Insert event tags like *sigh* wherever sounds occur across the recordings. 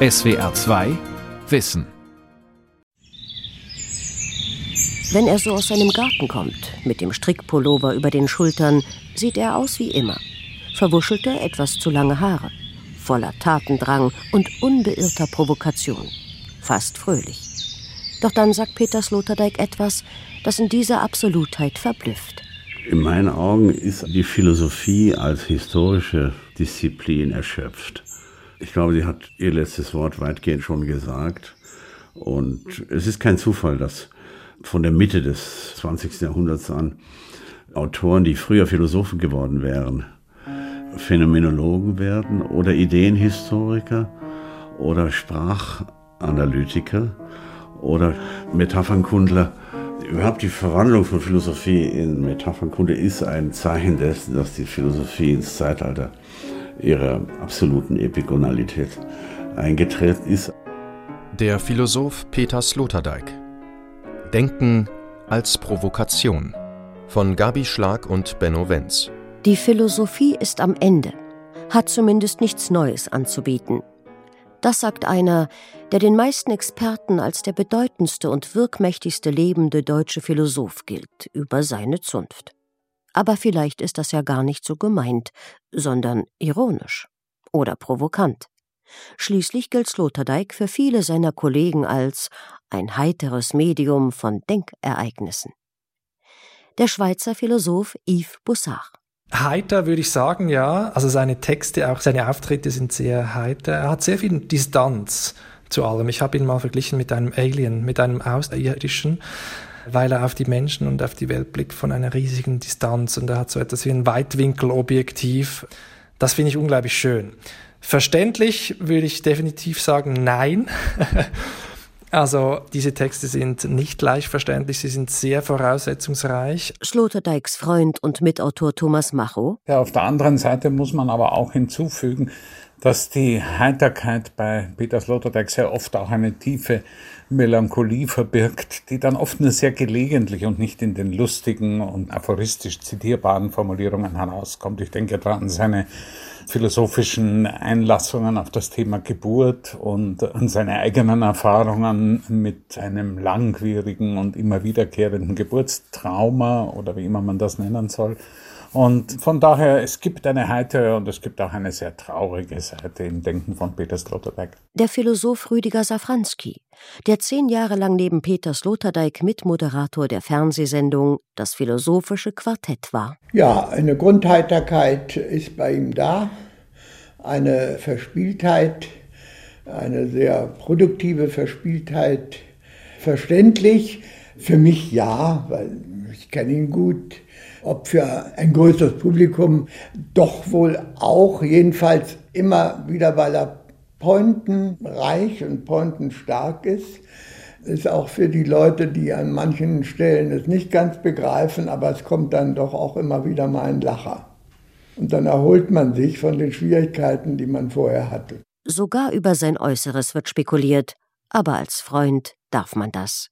SWR 2 Wissen. Wenn er so aus seinem Garten kommt, mit dem Strickpullover über den Schultern, sieht er aus wie immer. Verwuschelte, etwas zu lange Haare, voller Tatendrang und unbeirrter Provokation. Fast fröhlich. Doch dann sagt Peter Sloterdijk etwas, das in dieser Absolutheit verblüfft. In meinen Augen ist die Philosophie als historische Disziplin erschöpft. Ich glaube, sie hat ihr letztes Wort weitgehend schon gesagt. Und es ist kein Zufall, dass von der Mitte des 20. Jahrhunderts an Autoren, die früher Philosophen geworden wären, Phänomenologen werden oder Ideenhistoriker oder Sprachanalytiker oder Metaphernkundler. Überhaupt die Verwandlung von Philosophie in Metaphernkunde ist ein Zeichen dessen, dass die Philosophie ins Zeitalter ihrer absoluten Epigonalität eingetreten ist. Der Philosoph Peter Sloterdijk. Denken als Provokation von Gabi Schlag und Benno Wenz. Die Philosophie ist am Ende, hat zumindest nichts Neues anzubieten. Das sagt einer, der den meisten Experten als der bedeutendste und wirkmächtigste lebende deutsche Philosoph gilt, über seine Zunft. Aber vielleicht ist das ja gar nicht so gemeint, sondern ironisch oder provokant. Schließlich gilt Sloterdijk für viele seiner Kollegen als ein heiteres Medium von Denkereignissen. Der Schweizer Philosoph Yves Bussard. Heiter würde ich sagen, ja. Also seine Texte, auch seine Auftritte sind sehr heiter. Er hat sehr viel Distanz zu allem. Ich habe ihn mal verglichen mit einem Alien, mit einem Außerirdischen weil er auf die Menschen und auf die Welt blickt von einer riesigen Distanz und er hat so etwas wie ein Weitwinkelobjektiv. Das finde ich unglaublich schön. Verständlich würde ich definitiv sagen, nein. *laughs* Also diese Texte sind nicht leicht verständlich, sie sind sehr voraussetzungsreich. Sloterdijks Freund und Mitautor Thomas Macho. Ja, auf der anderen Seite muss man aber auch hinzufügen, dass die Heiterkeit bei Peter Sloterdijk sehr oft auch eine tiefe Melancholie verbirgt, die dann oft nur sehr gelegentlich und nicht in den lustigen und aphoristisch zitierbaren Formulierungen herauskommt. Ich denke da an seine philosophischen Einlassungen auf das Thema Geburt und an seine eigenen Erfahrungen mit einem langwierigen und immer wiederkehrenden Geburtstrauma oder wie immer man das nennen soll. Und von daher, es gibt eine heitere und es gibt auch eine sehr traurige Seite im Denken von Peter Sloterdijk. Der Philosoph Rüdiger Safranski, der zehn Jahre lang neben Peter Sloterdijk Mitmoderator der Fernsehsendung Das Philosophische Quartett war. Ja, eine Grundheiterkeit ist bei ihm da, eine Verspieltheit, eine sehr produktive Verspieltheit, verständlich. Für mich ja, weil ich kenne ihn gut ob für ein größeres Publikum, doch wohl auch, jedenfalls immer wieder, weil er pointenreich und pointenstark ist. Ist auch für die Leute, die an manchen Stellen es nicht ganz begreifen, aber es kommt dann doch auch immer wieder mal ein Lacher. Und dann erholt man sich von den Schwierigkeiten, die man vorher hatte. Sogar über sein Äußeres wird spekuliert, aber als Freund darf man das.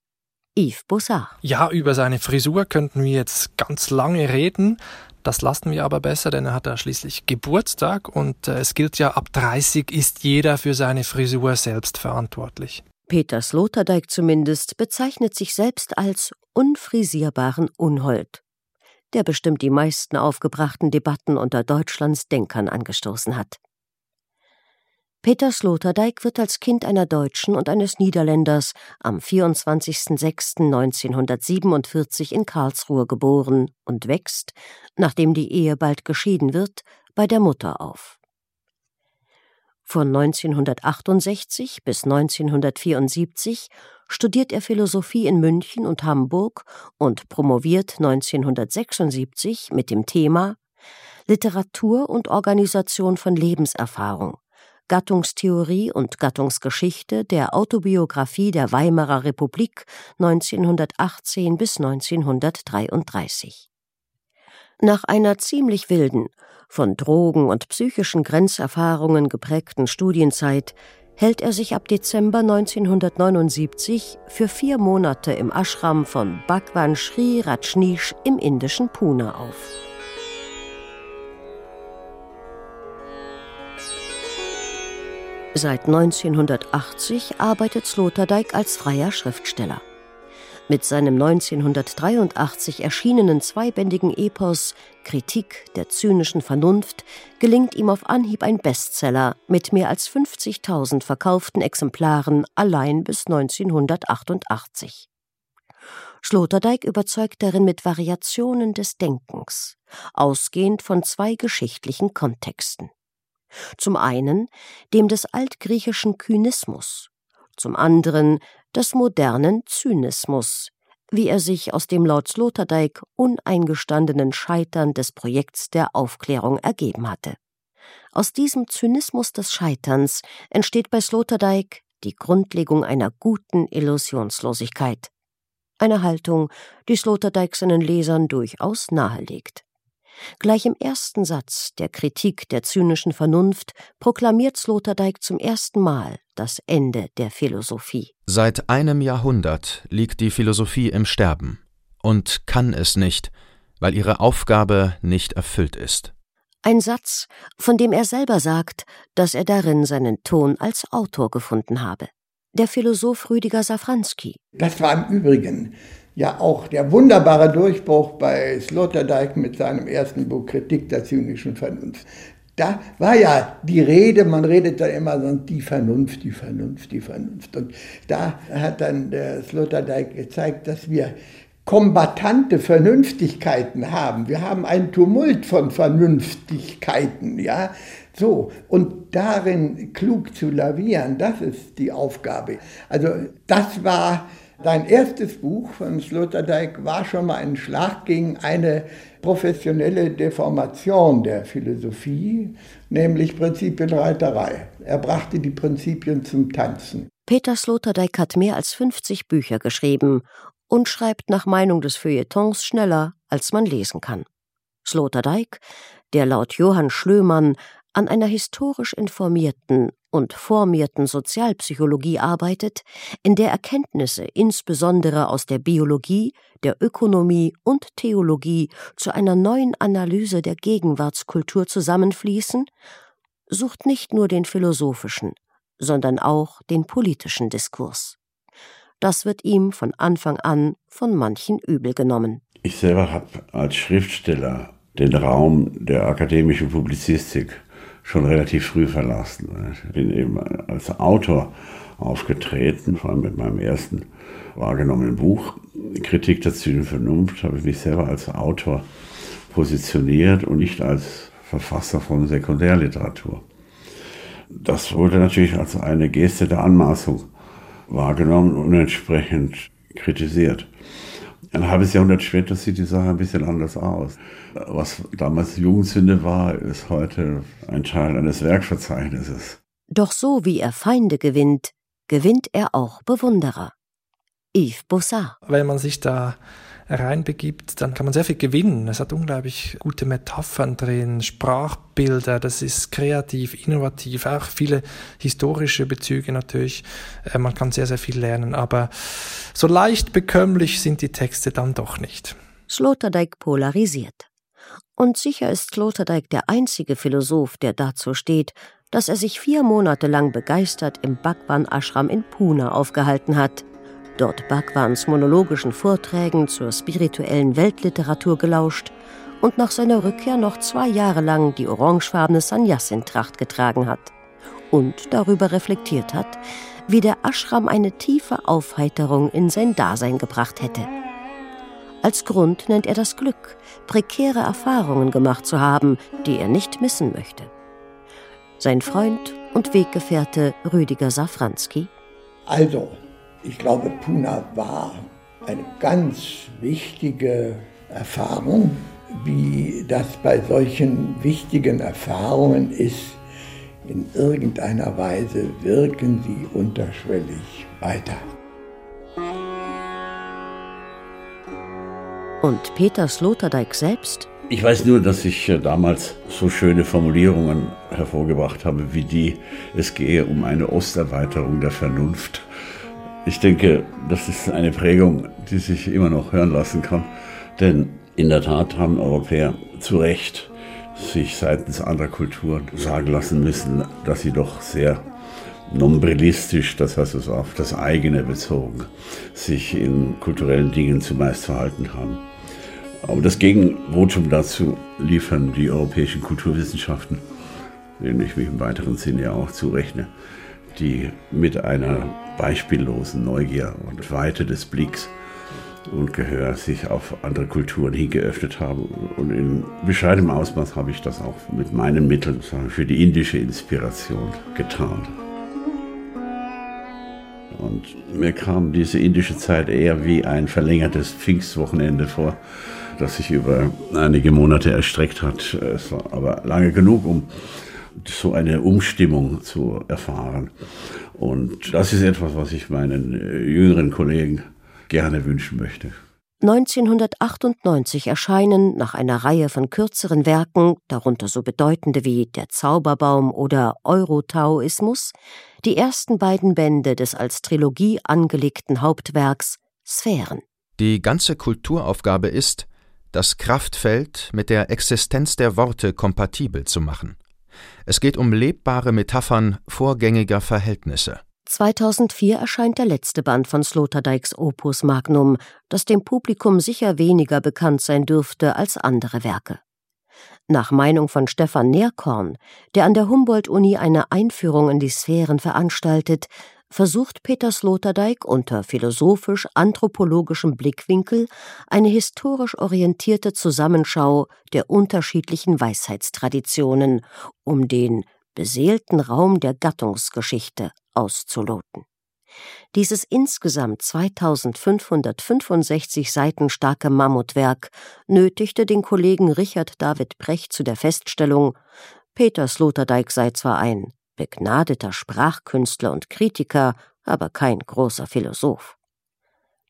Yves Bossard. Ja, über seine Frisur könnten wir jetzt ganz lange reden. Das lassen wir aber besser, denn er hat ja schließlich Geburtstag und äh, es gilt ja, ab 30 ist jeder für seine Frisur selbst verantwortlich. Peter Sloterdijk zumindest bezeichnet sich selbst als unfrisierbaren Unhold, der bestimmt die meisten aufgebrachten Debatten unter Deutschlands Denkern angestoßen hat. Peter Sloterdijk wird als Kind einer Deutschen und eines Niederländers am 24.06.1947 in Karlsruhe geboren und wächst, nachdem die Ehe bald geschieden wird, bei der Mutter auf. Von 1968 bis 1974 studiert er Philosophie in München und Hamburg und promoviert 1976 mit dem Thema Literatur und Organisation von Lebenserfahrung Gattungstheorie und Gattungsgeschichte der Autobiographie der Weimarer Republik 1918 bis 1933. Nach einer ziemlich wilden, von Drogen und psychischen Grenzerfahrungen geprägten Studienzeit hält er sich ab Dezember 1979 für vier Monate im Ashram von Bhagwan Sri Rajneesh im indischen Pune auf. Seit 1980 arbeitet Sloterdijk als freier Schriftsteller. Mit seinem 1983 erschienenen zweibändigen Epos Kritik der zynischen Vernunft gelingt ihm auf Anhieb ein Bestseller mit mehr als 50.000 verkauften Exemplaren allein bis 1988. Sloterdijk überzeugt darin mit Variationen des Denkens, ausgehend von zwei geschichtlichen Kontexten. Zum einen dem des altgriechischen Kynismus, zum anderen des modernen Zynismus, wie er sich aus dem laut Sloterdijk uneingestandenen Scheitern des Projekts der Aufklärung ergeben hatte. Aus diesem Zynismus des Scheiterns entsteht bei Sloterdijk die Grundlegung einer guten Illusionslosigkeit, eine Haltung, die Sloterdijk seinen Lesern durchaus nahelegt. Gleich im ersten Satz der Kritik der zynischen Vernunft proklamiert Sloterdijk zum ersten Mal das Ende der Philosophie. Seit einem Jahrhundert liegt die Philosophie im Sterben und kann es nicht, weil ihre Aufgabe nicht erfüllt ist. Ein Satz, von dem er selber sagt, dass er darin seinen Ton als Autor gefunden habe. Der Philosoph Rüdiger Safranski. Das war im Übrigen ja auch der wunderbare Durchbruch bei Sloterdijk mit seinem ersten Buch Kritik der zynischen Vernunft. Da war ja die Rede, man redet da immer so, die Vernunft, die Vernunft, die Vernunft. Und da hat dann der Sloterdijk gezeigt, dass wir kombatante Vernünftigkeiten haben. Wir haben einen Tumult von Vernünftigkeiten, ja. So, und darin klug zu lavieren, das ist die Aufgabe. Also, das war Dein erstes Buch von Sloterdijk war schon mal ein Schlag gegen eine professionelle Deformation der Philosophie, nämlich Prinzipienreiterei. Er brachte die Prinzipien zum Tanzen. Peter Sloterdijk hat mehr als 50 Bücher geschrieben und schreibt nach Meinung des Feuilletons schneller, als man lesen kann. Sloterdijk, der laut Johann Schlömann an einer historisch informierten und formierten Sozialpsychologie arbeitet, in der Erkenntnisse insbesondere aus der Biologie, der Ökonomie und Theologie zu einer neuen Analyse der Gegenwartskultur zusammenfließen, sucht nicht nur den philosophischen, sondern auch den politischen Diskurs. Das wird ihm von Anfang an von manchen übel genommen. Ich selber habe als Schriftsteller den Raum der akademischen Publizistik schon relativ früh verlassen. Ich bin eben als Autor aufgetreten, vor allem mit meinem ersten wahrgenommenen Buch, Kritik der Züge Vernunft, habe ich mich selber als Autor positioniert und nicht als Verfasser von Sekundärliteratur. Das wurde natürlich als eine Geste der Anmaßung wahrgenommen und entsprechend kritisiert. Ein halbes Jahrhundert später sieht die Sache ein bisschen anders aus. Was damals Jugendsünde war, ist heute ein Teil eines Werkverzeichnisses. Doch so wie er Feinde gewinnt, gewinnt er auch Bewunderer. Yves Bossard. Wenn man sich da reinbegibt, dann kann man sehr viel gewinnen. Es hat unglaublich gute Metaphern drin, Sprachbilder, das ist kreativ, innovativ, auch viele historische Bezüge natürlich. Äh, man kann sehr, sehr viel lernen, aber so leicht bekömmlich sind die Texte dann doch nicht. Sloterdijk polarisiert. Und sicher ist Sloterdijk der einzige Philosoph, der dazu steht, dass er sich vier Monate lang begeistert im Bhagwan Ashram in Pune aufgehalten hat – dort Bhagwans monologischen Vorträgen zur spirituellen Weltliteratur gelauscht und nach seiner Rückkehr noch zwei Jahre lang die orangefarbene Sannyasin-Tracht getragen hat und darüber reflektiert hat, wie der Ashram eine tiefe Aufheiterung in sein Dasein gebracht hätte. Als Grund nennt er das Glück, prekäre Erfahrungen gemacht zu haben, die er nicht missen möchte. Sein Freund und Weggefährte Rüdiger Safranski. Also, ich glaube, Puna war eine ganz wichtige Erfahrung. Wie das bei solchen wichtigen Erfahrungen ist, in irgendeiner Weise wirken sie unterschwellig weiter. Und Peter Sloterdijk selbst? Ich weiß nur, dass ich äh, damals so schöne Formulierungen hervorgebracht habe, wie die, es gehe um eine Osterweiterung der Vernunft. Ich denke, das ist eine Prägung, die sich immer noch hören lassen kann. Denn in der Tat haben Europäer zu Recht sich seitens anderer Kulturen sagen lassen müssen, dass sie doch sehr nombrilistisch, das heißt also auf das eigene bezogen, sich in kulturellen Dingen zumeist verhalten haben. Aber das Gegenvotum dazu liefern die europäischen Kulturwissenschaften, denen ich mich im weiteren Sinne ja auch zurechne, die mit einer beispiellosen Neugier und Weite des Blicks und Gehör sich auf andere Kulturen hingeöffnet haben. Und in bescheidenem Ausmaß habe ich das auch mit meinen Mitteln für die indische Inspiration getan. Und mir kam diese indische Zeit eher wie ein verlängertes Pfingstwochenende vor, das sich über einige Monate erstreckt hat. Es war aber lange genug, um so eine Umstimmung zu erfahren. Und das ist etwas, was ich meinen äh, jüngeren Kollegen gerne wünschen möchte. 1998 erscheinen nach einer Reihe von kürzeren Werken, darunter so bedeutende wie Der Zauberbaum oder Eurotaoismus, die ersten beiden Bände des als Trilogie angelegten Hauptwerks Sphären. Die ganze Kulturaufgabe ist, das Kraftfeld mit der Existenz der Worte kompatibel zu machen. Es geht um lebbare Metaphern vorgängiger Verhältnisse. 2004 erscheint der letzte Band von Sloterdijks Opus Magnum, das dem Publikum sicher weniger bekannt sein dürfte als andere Werke. Nach Meinung von Stefan Nährkorn, der an der Humboldt-Uni eine Einführung in die Sphären veranstaltet, versucht Peter Sloterdijk unter philosophisch-anthropologischem Blickwinkel eine historisch orientierte Zusammenschau der unterschiedlichen Weisheitstraditionen, um den beseelten Raum der Gattungsgeschichte auszuloten. Dieses insgesamt 2565 Seiten starke Mammutwerk nötigte den Kollegen Richard David Brecht zu der Feststellung, Peter Sloterdijk sei zwar ein begnadeter Sprachkünstler und Kritiker, aber kein großer Philosoph.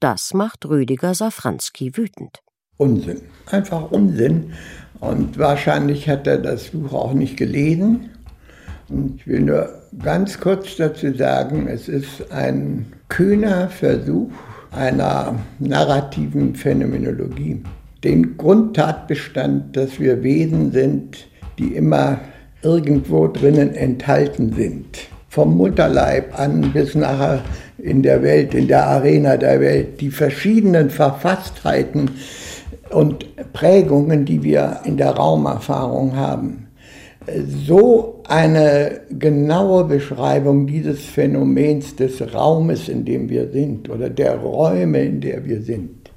Das macht Rüdiger Safranski wütend. Unsinn, einfach Unsinn. Und wahrscheinlich hat er das Buch auch nicht gelesen. Und ich will nur ganz kurz dazu sagen, es ist ein kühner Versuch einer narrativen Phänomenologie. Den Grundtatbestand, dass wir Wesen sind, die immer irgendwo drinnen enthalten sind. Vom Mutterleib an bis nachher in der Welt, in der Arena der Welt, die verschiedenen Verfasstheiten und Prägungen, die wir in der Raumerfahrung haben so eine genaue Beschreibung dieses Phänomens des Raumes, in dem wir sind, oder der Räume, in der wir sind.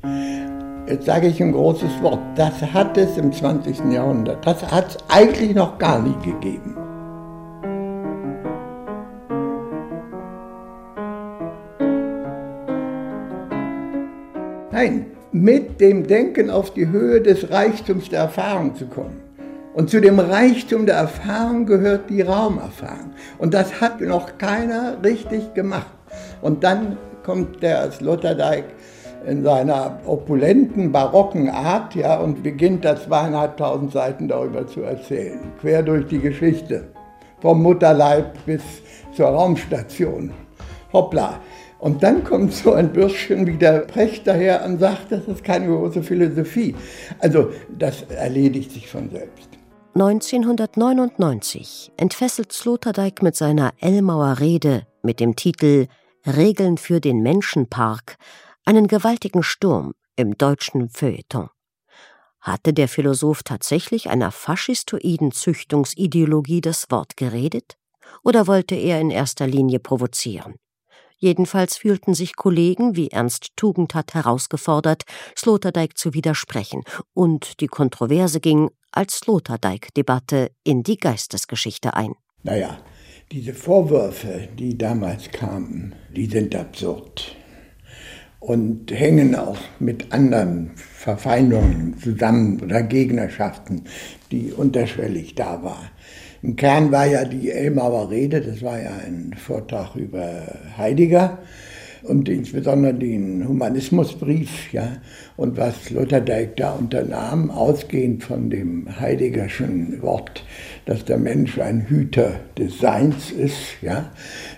Jetzt sage ich ein großes Wort. Das hat es im 20. Jahrhundert. Das hat es eigentlich noch gar nie gegeben. Nein, mit dem Denken auf die Höhe des Reichtums der Erfahrung zu kommen. Und zu dem Reichtum der Erfahrung gehört die Raumerfahrung. Und das hat noch keiner richtig gemacht. Und dann kommt der Sloterdijk in seiner opulenten, barocken Art ja, und beginnt da zweieinhalbtausend Seiten darüber zu erzählen. Quer durch die Geschichte. Vom Mutterleib bis zur Raumstation. Hoppla. Und dann kommt so ein Bürschchen wie der Precht daher und sagt, das ist keine große Philosophie. Also das erledigt sich von selbst. 1999 entfesselt Sloterdijk mit seiner Elmauer Rede mit dem Titel Regeln für den Menschenpark einen gewaltigen Sturm im deutschen Feuilleton. Hatte der Philosoph tatsächlich einer faschistoiden Züchtungsideologie das Wort geredet? Oder wollte er in erster Linie provozieren? Jedenfalls fühlten sich Kollegen wie Ernst Tugendhat herausgefordert, Sloterdijk zu widersprechen, und die Kontroverse ging als Sloterdijk-Debatte in die Geistesgeschichte ein. Naja, diese Vorwürfe, die damals kamen, die sind absurd und hängen auch mit anderen Verfeindungen zusammen oder Gegnerschaften, die unterschwellig da waren. Im Kern war ja die Elmauer Rede, das war ja ein Vortrag über Heidegger und insbesondere den Humanismusbrief, ja, und was Sloterdijk da unternahm, ausgehend von dem Heideggerschen Wort, dass der Mensch ein Hüter des Seins ist, ja,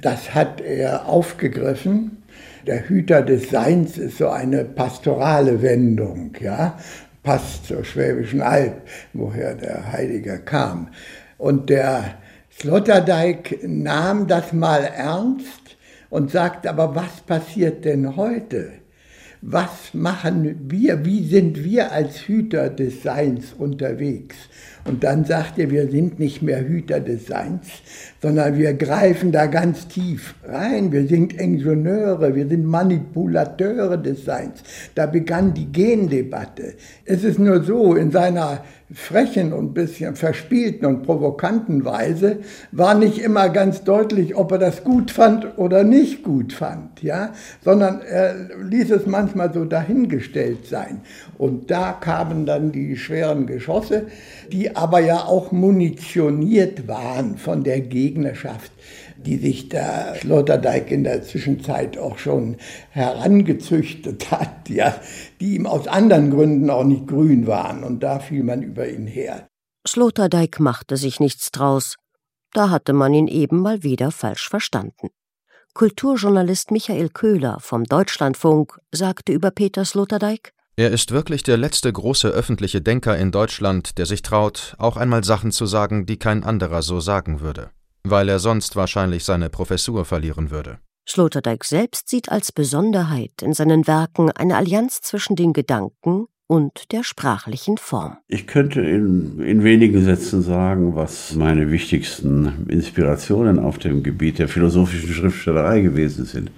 das hat er aufgegriffen. Der Hüter des Seins ist so eine pastorale Wendung, ja, passt zur Schwäbischen Alb, woher der Heidegger kam. Und der Sloterdijk nahm das mal ernst und sagt, aber was passiert denn heute? Was machen wir? Wie sind wir als Hüter des Seins unterwegs? Und dann sagt er, wir sind nicht mehr Hüter des Seins, sondern wir greifen da ganz tief rein. Wir sind Ingenieure, wir sind Manipulateure des Seins. Da begann die Gendebatte. Es ist nur so, in seiner frechen und bisschen verspielten und provokanten Weise war nicht immer ganz deutlich, ob er das gut fand oder nicht gut fand, ja, sondern er ließ es manchmal so dahingestellt sein. Und da kamen dann die schweren Geschosse, die aber ja auch munitioniert waren von der Gegnerschaft die sich der Sloterdijk in der Zwischenzeit auch schon herangezüchtet hat, ja, die ihm aus anderen Gründen auch nicht grün waren, und da fiel man über ihn her. Sloterdijk machte sich nichts draus. Da hatte man ihn eben mal wieder falsch verstanden. Kulturjournalist Michael Köhler vom Deutschlandfunk sagte über Peter Sloterdijk, er ist wirklich der letzte große öffentliche Denker in Deutschland, der sich traut, auch einmal Sachen zu sagen, die kein anderer so sagen würde weil er sonst wahrscheinlich seine Professur verlieren würde. Sloterdijk selbst sieht als Besonderheit in seinen Werken eine Allianz zwischen den Gedanken und der sprachlichen Form. Ich könnte in, in wenigen Sätzen sagen, was meine wichtigsten Inspirationen auf dem Gebiet der philosophischen Schriftstellerei gewesen sind.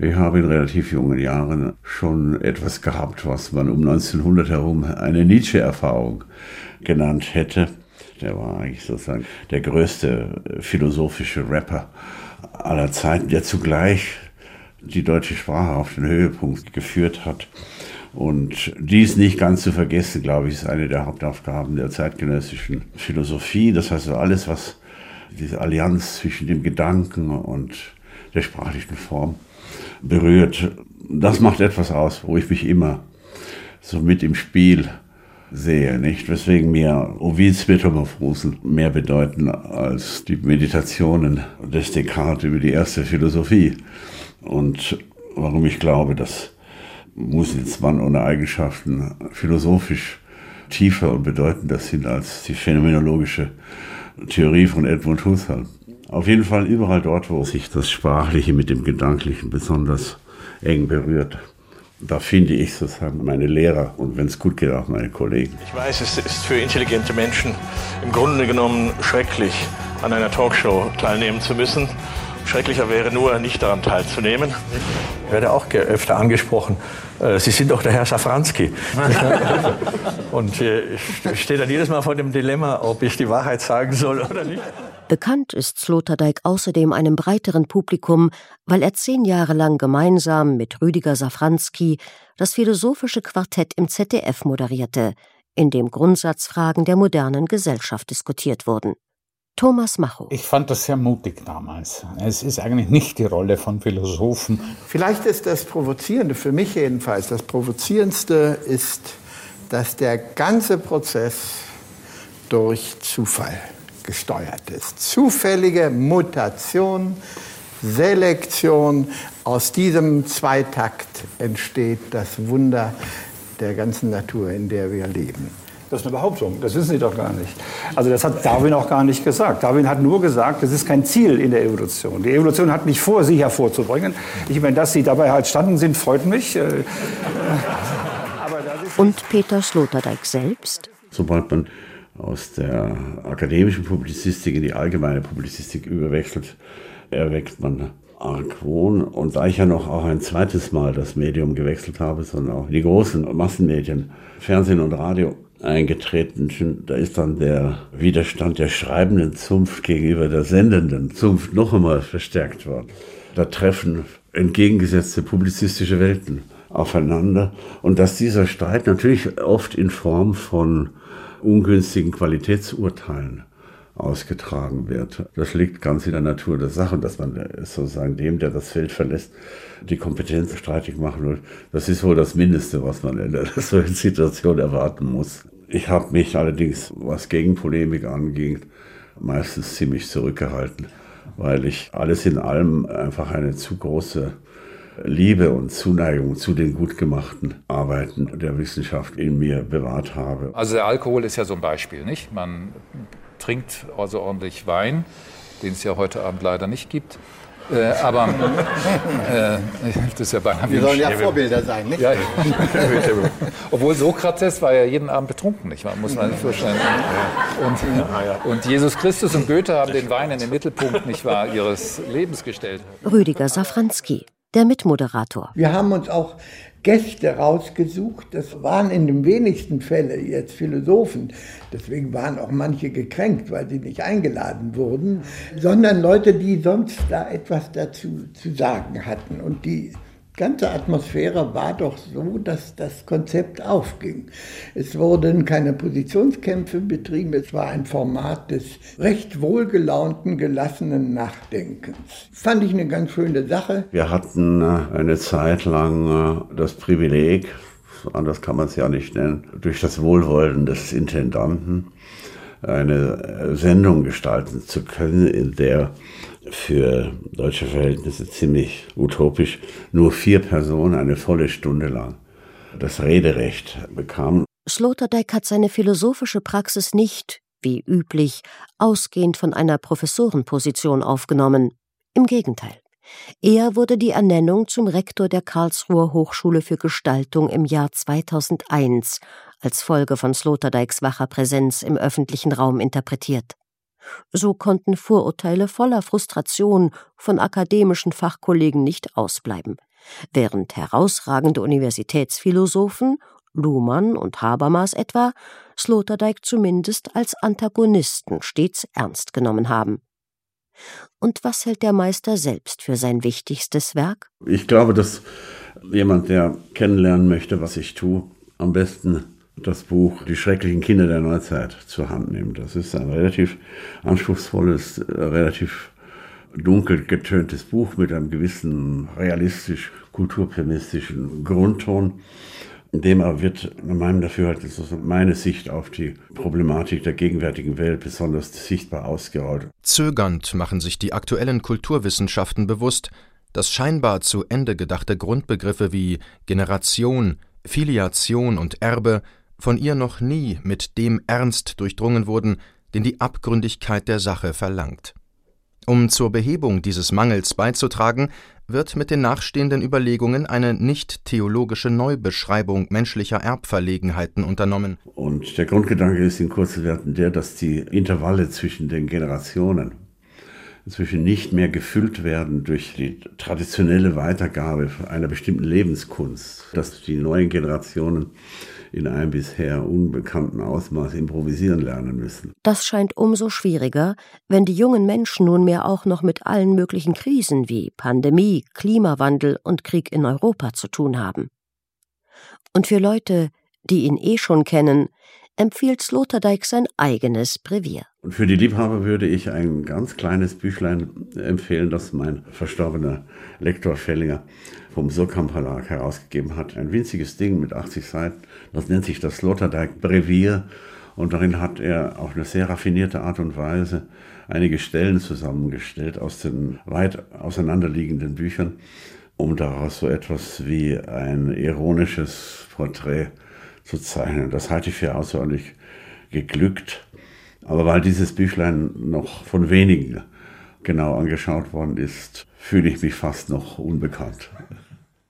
Ich habe in relativ jungen Jahren schon etwas gehabt, was man um 1900 herum eine Nietzsche-Erfahrung genannt hätte. Der war eigentlich sozusagen der größte philosophische Rapper aller Zeiten, der zugleich die deutsche Sprache auf den Höhepunkt geführt hat. Und dies nicht ganz zu vergessen, glaube ich, ist eine der Hauptaufgaben der zeitgenössischen Philosophie. Das heißt, alles, was diese Allianz zwischen dem Gedanken und der sprachlichen Form berührt, das macht etwas aus, wo ich mich immer so mit im Spiel sehe, nicht? Weswegen mir Ovids Metamorphosen mehr bedeuten als die Meditationen des Descartes über die erste Philosophie. Und warum ich glaube, dass muss jetzt Mann ohne Eigenschaften philosophisch tiefer und bedeutender sind als die phänomenologische Theorie von Edmund Husserl. Auf jeden Fall überall dort, wo sich das Sprachliche mit dem Gedanklichen besonders eng berührt. Da finde ich sozusagen meine Lehrer und wenn es gut geht, auch meine Kollegen. Ich weiß, es ist für intelligente Menschen im Grunde genommen schrecklich, an einer Talkshow teilnehmen zu müssen. Schrecklicher wäre nur, nicht daran teilzunehmen. Ich werde auch öfter angesprochen. Äh, Sie sind doch der Herr Safranski. *laughs* Und äh, ich stehe dann jedes Mal vor dem Dilemma, ob ich die Wahrheit sagen soll oder nicht. Bekannt ist Sloterdijk außerdem einem breiteren Publikum, weil er zehn Jahre lang gemeinsam mit Rüdiger Safranski das philosophische Quartett im ZDF moderierte, in dem Grundsatzfragen der modernen Gesellschaft diskutiert wurden. Thomas Macho. Ich fand das sehr mutig damals. Es ist eigentlich nicht die Rolle von Philosophen. Vielleicht ist das Provozierende, für mich jedenfalls, das Provozierendste ist, dass der ganze Prozess durch Zufall gesteuert ist. Zufällige Mutation, Selektion, aus diesem Zweitakt entsteht das Wunder der ganzen Natur, in der wir leben. Das ist eine Behauptung, das wissen Sie doch gar nicht. Also das hat Darwin auch gar nicht gesagt. Darwin hat nur gesagt, das ist kein Ziel in der Evolution. Die Evolution hat nicht vor, sie hervorzubringen. Ich meine, dass Sie dabei halt standen sind, freut mich. Äh, Und Peter Sloterdijk selbst? Sobald man aus der akademischen Publizistik in die allgemeine Publizistik überwechselt, erweckt man Argwohn. Und da ich ja noch auch ein zweites Mal das Medium gewechselt habe, sondern auch in die großen Massenmedien, Fernsehen und Radio, eingetreten. Da ist dann der Widerstand der schreibenden Zunft gegenüber der sendenden Zunft noch einmal verstärkt worden. Da treffen entgegengesetzte publizistische Welten aufeinander und dass dieser Streit natürlich oft in Form von ungünstigen Qualitätsurteilen ausgetragen wird. Das liegt ganz in der Natur der Sache, dass man sozusagen dem, der das Feld verlässt, die Kompetenz streitig machen will. Das ist wohl das Mindeste, was man in einer *laughs* solchen Situation erwarten muss. Ich habe mich allerdings, was Gegenpolemik anging, meistens ziemlich zurückgehalten, weil ich alles in allem einfach eine zu große Liebe und Zuneigung zu den gut gemachten Arbeiten der Wissenschaft in mir bewahrt habe. Also der Alkohol ist ja so ein Beispiel, nicht? Man trinkt also ordentlich Wein, den es ja heute Abend leider nicht gibt. Äh, aber äh, *laughs* das ist ja beinahe Wir sollen ja Vorbilder sein, nicht? Ja, *laughs* obwohl Sokrates war ja jeden Abend betrunken, nicht wahr? Muss man sich vorstellen. Und, und, Jesus Christus und Goethe haben den Wein in den Mittelpunkt, nicht wahr, ihres Lebens gestellt. Rüdiger Safranski, der Mitmoderator. Wir haben uns auch Gäste rausgesucht. Das waren in den wenigsten Fällen jetzt Philosophen. Deswegen waren auch manche gekränkt, weil sie nicht eingeladen wurden, sondern Leute, die sonst da etwas dazu zu sagen hatten und die ganze Atmosphäre war doch so, dass das Konzept aufging. Es wurden keine Positionskämpfe betrieben, es war ein Format des recht wohlgelaunten, gelassenen Nachdenkens. Fand ich eine ganz schöne Sache. Wir hatten äh, eine Zeit lang äh, das Privileg, anders kann man es ja nicht nennen, durch das Wohlwollen des Intendanten eine Sendung gestalten zu können, in der für deutsche Verhältnisse ziemlich utopisch, nur vier Personen eine volle Stunde lang das Rederecht bekamen. Sloterdijk hat seine philosophische Praxis nicht, wie üblich, ausgehend von einer Professorenposition aufgenommen. Im Gegenteil. Er wurde die Ernennung zum Rektor der Karlsruher Hochschule für Gestaltung im Jahr 2001 als Folge von Sloterdijks wacher Präsenz im öffentlichen Raum interpretiert. So konnten Vorurteile voller Frustration von akademischen Fachkollegen nicht ausbleiben, während herausragende Universitätsphilosophen, Luhmann und Habermas etwa, Sloterdijk zumindest als Antagonisten stets ernst genommen haben. Und was hält der Meister selbst für sein wichtigstes Werk? Ich glaube, dass jemand, der kennenlernen möchte, was ich tue, am besten das Buch Die schrecklichen Kinder der Neuzeit zur Hand nimmt. Das ist ein relativ anspruchsvolles, äh, relativ dunkel getöntes Buch mit einem gewissen realistisch kulturprämistischen Grundton. In dem aber wird in meinem Dafürhalten meine Sicht auf die Problematik der gegenwärtigen Welt besonders sichtbar ausgerollt. Zögernd machen sich die aktuellen Kulturwissenschaften bewusst, dass scheinbar zu Ende gedachte Grundbegriffe wie Generation, Filiation und Erbe von ihr noch nie mit dem Ernst durchdrungen wurden, den die Abgründigkeit der Sache verlangt. Um zur Behebung dieses Mangels beizutragen, wird mit den nachstehenden Überlegungen eine nicht theologische Neubeschreibung menschlicher Erbverlegenheiten unternommen. Und der Grundgedanke ist in kurzen Werten der, dass die Intervalle zwischen den Generationen inzwischen nicht mehr gefüllt werden durch die traditionelle Weitergabe einer bestimmten Lebenskunst, dass die neuen Generationen in einem bisher unbekannten Ausmaß improvisieren lernen müssen. Das scheint umso schwieriger, wenn die jungen Menschen nunmehr auch noch mit allen möglichen Krisen wie Pandemie, Klimawandel und Krieg in Europa zu tun haben. Und für Leute, die ihn eh schon kennen, empfiehlt Sloterdijk sein eigenes Brevier. Für die Liebhaber würde ich ein ganz kleines Büchlein empfehlen, das mein verstorbener Lektor Fellinger vom Surkamp Verlag herausgegeben hat. Ein winziges Ding mit 80 Seiten. Das nennt sich das Sloterdijk Brevier. Und darin hat er auf eine sehr raffinierte Art und Weise einige Stellen zusammengestellt aus den weit auseinanderliegenden Büchern, um daraus so etwas wie ein ironisches Porträt zu zeichnen. Das halte ich für außerordentlich geglückt. Aber weil dieses Büchlein noch von wenigen genau angeschaut worden ist, fühle ich mich fast noch unbekannt.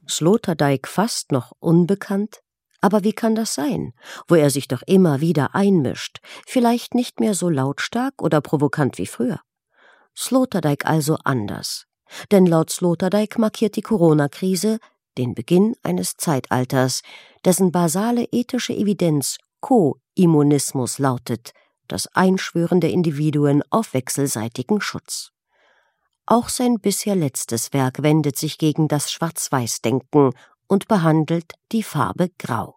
Sloterdijk fast noch unbekannt? Aber wie kann das sein, wo er sich doch immer wieder einmischt, vielleicht nicht mehr so lautstark oder provokant wie früher? Sloterdijk also anders. Denn laut Sloterdijk markiert die Corona-Krise den Beginn eines Zeitalters, dessen basale ethische Evidenz Co-Immunismus lautet, das Einschwören der Individuen auf wechselseitigen Schutz. Auch sein bisher letztes Werk wendet sich gegen das Schwarz-Weiß-Denken und behandelt die Farbe Grau.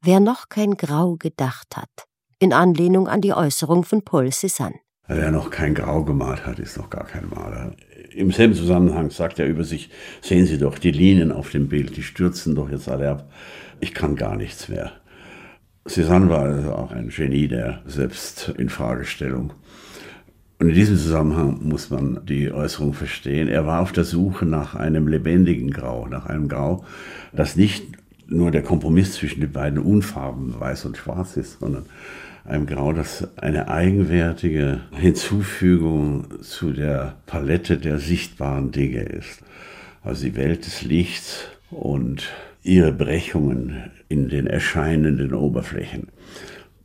Wer noch kein Grau gedacht hat, in Anlehnung an die Äußerung von Paul Cézanne. Wer noch kein Grau gemalt hat, ist noch gar kein Maler. Im selben Zusammenhang sagt er über sich, sehen Sie doch die Linien auf dem Bild, die stürzen doch jetzt alle ab. Ich kann gar nichts mehr. Cézanne war also auch ein Genie der Selbstinfragestellung. Und in diesem Zusammenhang muss man die Äußerung verstehen. Er war auf der Suche nach einem lebendigen Grau, nach einem Grau, das nicht nur der Kompromiss zwischen den beiden Unfarben, weiß und schwarz ist, sondern einem Grau, das eine eigenwertige Hinzufügung zu der Palette der sichtbaren Dinge ist. Also die Welt des Lichts und ihre Brechungen in den erscheinenden Oberflächen.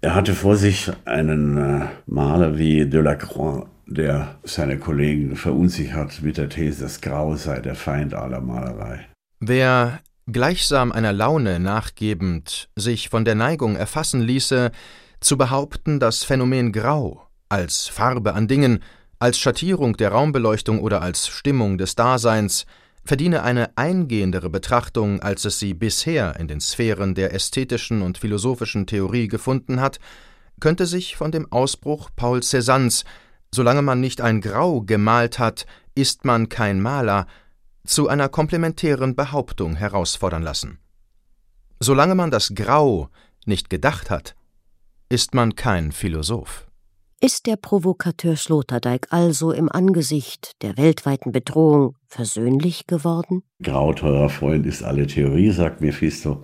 Er hatte vor sich einen äh, Maler wie Delacroix, der seine Kollegen verunsichert mit der These, das Grau sei der Feind aller Malerei. Wer gleichsam einer Laune nachgebend sich von der Neigung erfassen ließe, zu behaupten, das Phänomen Grau als Farbe an Dingen, als Schattierung der Raumbeleuchtung oder als Stimmung des Daseins verdiene eine eingehendere Betrachtung, als es sie bisher in den Sphären der ästhetischen und philosophischen Theorie gefunden hat, könnte sich von dem Ausbruch Paul Cézannes Solange man nicht ein Grau gemalt hat, ist man kein Maler, zu einer komplementären Behauptung herausfordern lassen. Solange man das Grau nicht gedacht hat, ist man kein Philosoph. Ist der Provokateur Sloterdijk also im Angesicht der weltweiten Bedrohung versöhnlich geworden? Grau, teurer Freund, ist alle Theorie, sagt Mephisto.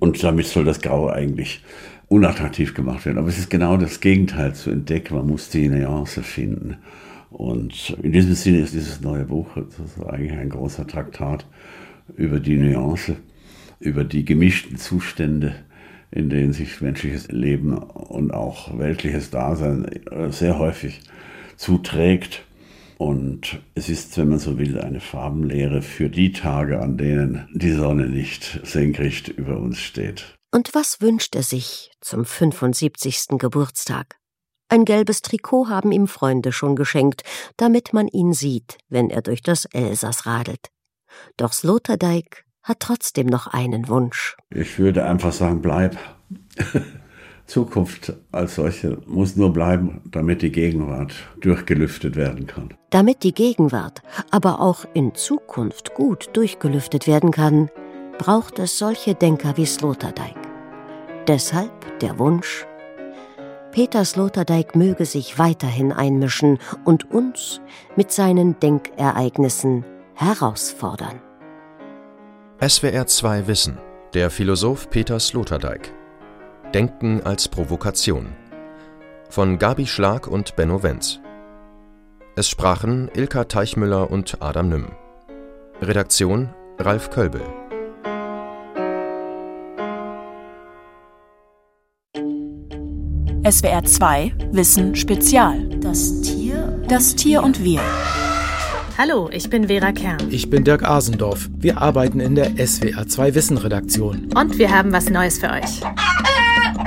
Und damit soll das Grau eigentlich unattraktiv gemacht werden. Aber es ist genau das Gegenteil zu entdecken. Man muss die Nuance finden. Und in diesem Sinne ist dieses neue Buch eigentlich ein großer Traktat über die Nuance, über die gemischten Zustände in denen sich menschliches Leben und auch weltliches Dasein äh, sehr häufig zuträgt. Und es ist, wenn man so will, eine Farbenlehre für die Tage, an denen die Sonne nicht senkrecht über uns steht. Und was wünscht er sich zum 75. Geburtstag? Ein gelbes Trikot haben ihm Freunde schon geschenkt, damit man ihn sieht, wenn er durch das Elsass radelt. Doch Sloterdijk hat trotzdem noch einen Wunsch. Ich würde einfach sagen, bleib. *laughs* Zukunft als solche muss nur bleiben, damit die Gegenwart durchgelüftet werden kann. Damit die Gegenwart aber auch in Zukunft gut durchgelüftet werden kann, braucht es solche Denker wie Sloterdijk. Deshalb der Wunsch, Peter Sloterdijk möge sich weiterhin einmischen und uns mit seinen Denkereignissen herausfordern. SWR 2 Wissen. Der Philosoph Peter Sloterdijk. Denken als Provokation. Von Gabi Schlag und Benno Wenz. Es sprachen Ilka Teichmüller und Adam Nimm. Redaktion Ralf Kölbel. SWR 2 Wissen Spezial. Das Tier. Das Tier und wir. Hallo, ich bin Vera Kern. Ich bin Dirk Asendorf. Wir arbeiten in der SWR 2 Wissen Redaktion. Und wir haben was Neues für euch.